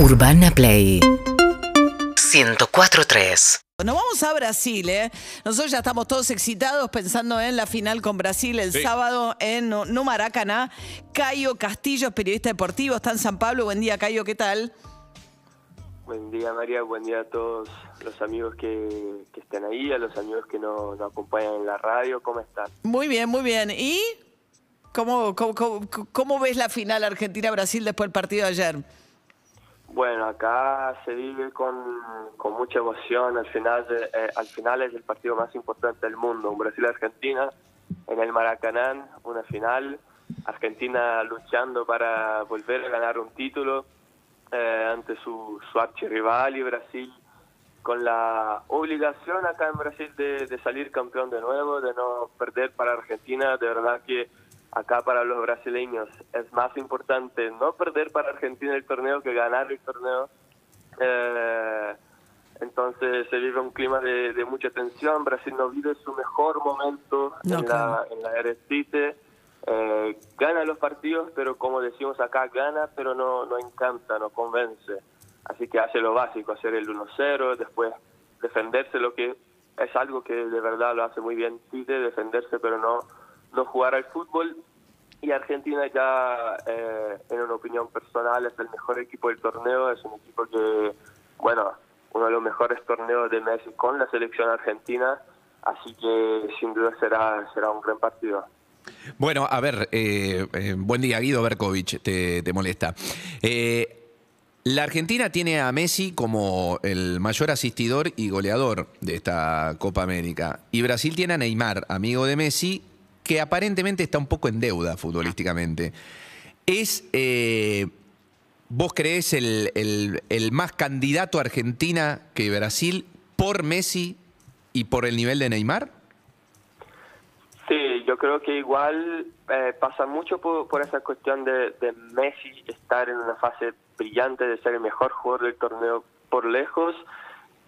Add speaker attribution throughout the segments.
Speaker 1: Urbana Play 104.3
Speaker 2: Nos vamos a Brasil, ¿eh? Nosotros ya estamos todos excitados pensando en la final con Brasil el sábado en Nu Maracaná. Cayo Castillo periodista deportivo, está en San Pablo. Buen día, Cayo, ¿qué tal?
Speaker 3: Buen día María, buen día a todos los amigos que, que estén ahí, a los amigos que nos, nos acompañan en la radio, ¿cómo están?
Speaker 2: Muy bien, muy bien. ¿Y cómo, cómo, cómo- cómo ves la final Argentina-Brasil después del partido de ayer?
Speaker 3: Bueno, acá se vive con, con mucha emoción, al final, eh, al final es el partido más importante del mundo, un Brasil-Argentina en el Maracaná, una final, Argentina luchando para volver a ganar un título eh, ante su, su archirrival y Brasil con la obligación acá en Brasil de, de salir campeón de nuevo, de no perder para Argentina, de verdad que acá para los brasileños es más importante no perder para Argentina el torneo que ganar el torneo. Eh, entonces se vive un clima de, de mucha tensión, Brasil no vive su mejor momento
Speaker 2: No,
Speaker 3: en,
Speaker 2: claro.
Speaker 3: la, en la. Eh, gana los partidos, pero como decimos acá, gana, pero no, no encanta, no convence. Así que hace lo básico, hacer el 1-0, después defenderse, lo que es algo que de verdad lo hace muy bien Tite, defenderse, pero no, no jugar al fútbol. Y Argentina ya, eh, en una opinión personal, es el mejor equipo del torneo, es un equipo que, bueno, uno de los mejores torneos de Messi con la selección argentina, así que sin duda será, será un gran partido.
Speaker 4: Bueno, a ver, eh, eh, buen día, Guido Berkovich, te, te molesta. Eh, la Argentina tiene a Messi como el mayor asistidor y goleador de esta Copa América. Y Brasil tiene a Neymar, amigo de Messi, que aparentemente está un poco en deuda futbolísticamente. ¿Es, eh, vos creés, el, el- más candidato Argentina que Brasil por Messi y por el nivel de Neymar?
Speaker 3: Sí, yo creo que igual eh, pasa mucho por, por esa cuestión de Messi estar en una fase brillante de ser el mejor jugador del torneo por lejos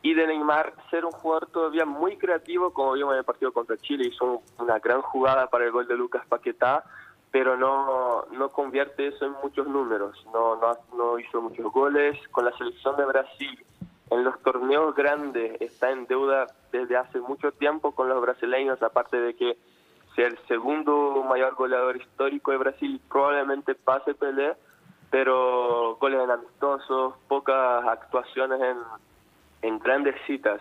Speaker 3: y de Neymar ser un jugador todavía muy creativo, como vimos en el partido contra Chile, hizo un- una gran jugada para el gol de Lucas Paquetá, pero no, no convierte eso en muchos números, no, no, no hizo muchos goles. Con la selección de Brasil en los torneos grandes está en deuda desde hace mucho tiempo con los brasileños, aparte de que sea el segundo mayor goleador histórico de Brasil, probablemente pase Pelé, pero goles en amistosos, pocas actuaciones en, en grandes citas.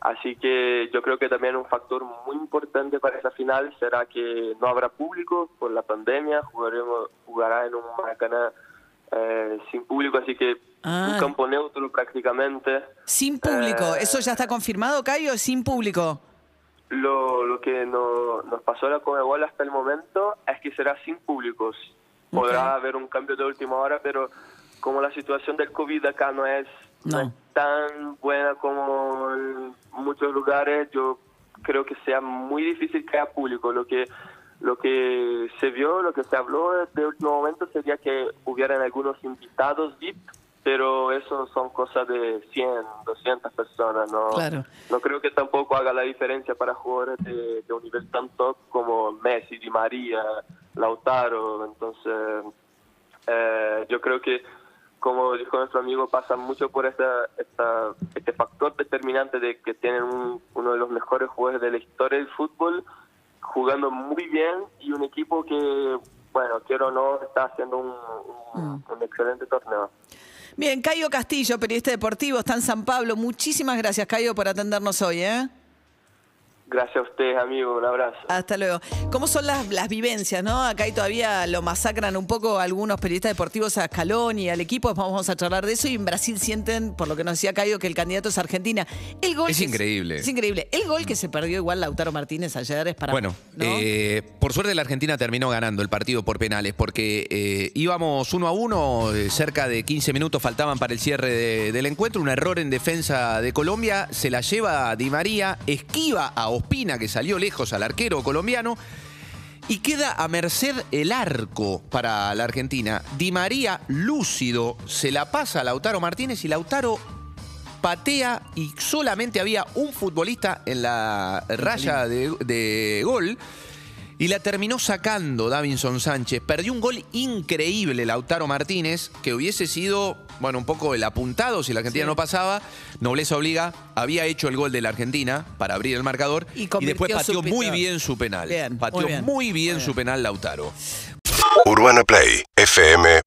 Speaker 3: Así que yo creo que también un factor muy importante para esa final será que no habrá público por la pandemia, jugaremos, jugará en un Maracaná eh, sin público, así que
Speaker 2: Ah.
Speaker 3: un campo neutro prácticamente.
Speaker 2: Sin público.
Speaker 3: Eh,
Speaker 2: ¿Eso ya está confirmado, Cayo? Sin público.
Speaker 3: Lo, lo que no- nos pasó a la Comebol hasta el momento es que será sin públicos. Podrá haber un cambio de última hora, pero como la situación del COVID acá no es, no
Speaker 2: No.
Speaker 3: es tan buena como en muchos lugares, yo creo que sea muy difícil que haya público. Lo que lo que se vio, lo que se habló de último momento sería que hubieran algunos invitados VIP, pero eso son cosas de 100, 200 personas, ¿no?
Speaker 2: Claro.
Speaker 3: No creo que tampoco haga la diferencia para jugadores de, de un nivel tan top como Messi, Di María, Lautaro. Entonces, eh, yo creo que, como dijo nuestro amigo, pasa mucho por esta, esta, este factor determinante de que tienen un- uno de los mejores jugadores de la historia del fútbol, jugando muy bien y un equipo que, bueno, quiero o no, está haciendo un, un- un excelente torneo.
Speaker 2: Bien, Cayo Castillo, periodista deportivo, está en San Pablo. Muchísimas gracias, Cayo, por atendernos hoy, ¿eh?
Speaker 3: Gracias a ustedes, amigo. Un abrazo.
Speaker 2: Hasta luego. ¿Cómo son las, las vivencias, no? Acá y todavía lo masacran un poco algunos periodistas deportivos a Scaloni y al equipo. Después vamos a charlar de eso. Y en Brasil sienten, por lo que nos decía Cayo, que el candidato es Argentina. El gol
Speaker 4: Es
Speaker 2: que-
Speaker 4: increíble.
Speaker 2: Es increíble. El gol que se perdió igual Lautaro Martínez ayer es para.
Speaker 4: Bueno,
Speaker 2: ¿no?
Speaker 4: eh, por suerte la Argentina terminó ganando el partido por penales porque eh, íbamos uno a uno, eh, cerca de 15 minutos faltaban para el cierre de- del encuentro, un error en defensa de Colombia, se la lleva Di María, esquiva a Ospina que salió lejos al arquero colombiano y queda a merced el arco para la Argentina. Di María, lúcido, se la pasa a Lautaro Martínez y Lautaro patea y solamente había un futbolista en la raya de, de gol. Y la terminó sacando Davinson Sánchez. Perdió un gol increíble Lautaro Martínez, que hubiese sido, bueno, un poco el apuntado si la Argentina
Speaker 2: Sí.
Speaker 4: no pasaba. Nobleza obliga, había hecho el gol de la Argentina para abrir el marcador
Speaker 2: Y
Speaker 4: después pateó muy bien su penal.
Speaker 2: Bien,
Speaker 4: pateó
Speaker 2: muy bien.
Speaker 4: muy bien
Speaker 2: Muy
Speaker 4: su penal Lautaro.
Speaker 1: Urbana Play fm